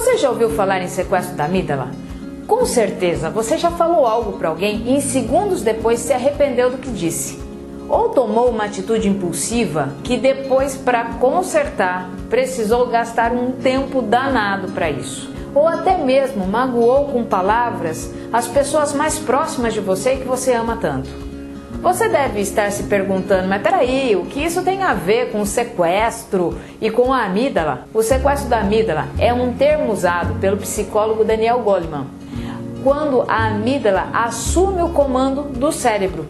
Você já ouviu falar em sequestro da amígdala? Com certeza você já falou algo para alguém e em segundos depois se arrependeu do que disse. Ou tomou uma atitude impulsiva que depois, para consertar, precisou gastar um tempo danado para isso. Ou até mesmo magoou com palavras as pessoas mais próximas de você que você ama tanto. Você deve estar se perguntando, mas peraí, o que isso tem a ver com o sequestro e com a amígdala? O sequestro da amígdala é um termo usado pelo psicólogo Daniel Goleman, quando a amígdala assume o comando do cérebro.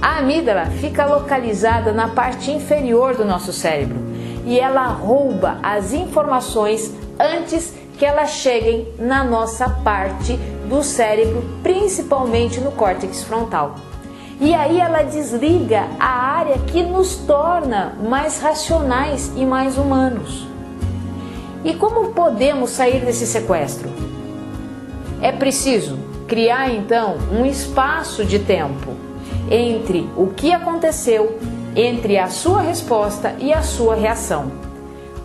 A amígdala fica localizada na parte inferior do nosso cérebro e ela rouba as informações antes que elas cheguem na nossa parte do cérebro, principalmente no córtex frontal. E aí ela desliga a área que nos torna mais racionais e mais humanos. E como podemos sair desse sequestro? É preciso criar então um espaço de tempo entre o que aconteceu, entre a sua resposta e a sua reação.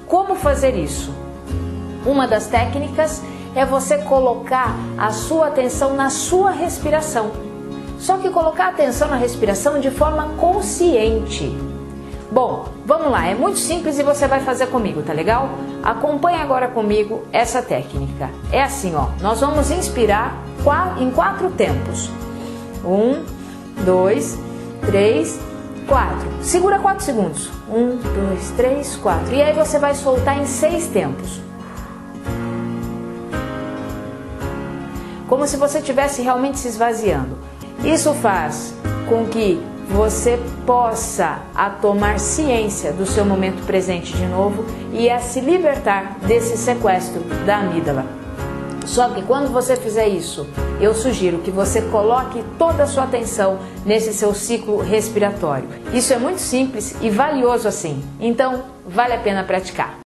Como fazer isso? Uma das técnicas é você colocar a sua atenção na sua respiração. Só que colocar atenção na respiração de forma consciente. Bom, vamos lá, é muito simples e você vai fazer comigo, tá legal? Acompanhe agora comigo essa técnica. É assim, ó, nós vamos inspirar em quatro tempos. Um, dois, três, quatro. Segura quatro segundos. Um, dois, três, quatro. E aí você vai soltar em seis tempos. como se você estivesse realmente se esvaziando. Isso faz com que você possa a tomar ciência do seu momento presente de novo e a se libertar desse sequestro da amígdala. Só que quando você fizer isso, eu sugiro que você coloque toda a sua atenção nesse seu ciclo respiratório. Isso é muito simples e valioso assim. Então, vale a pena praticar.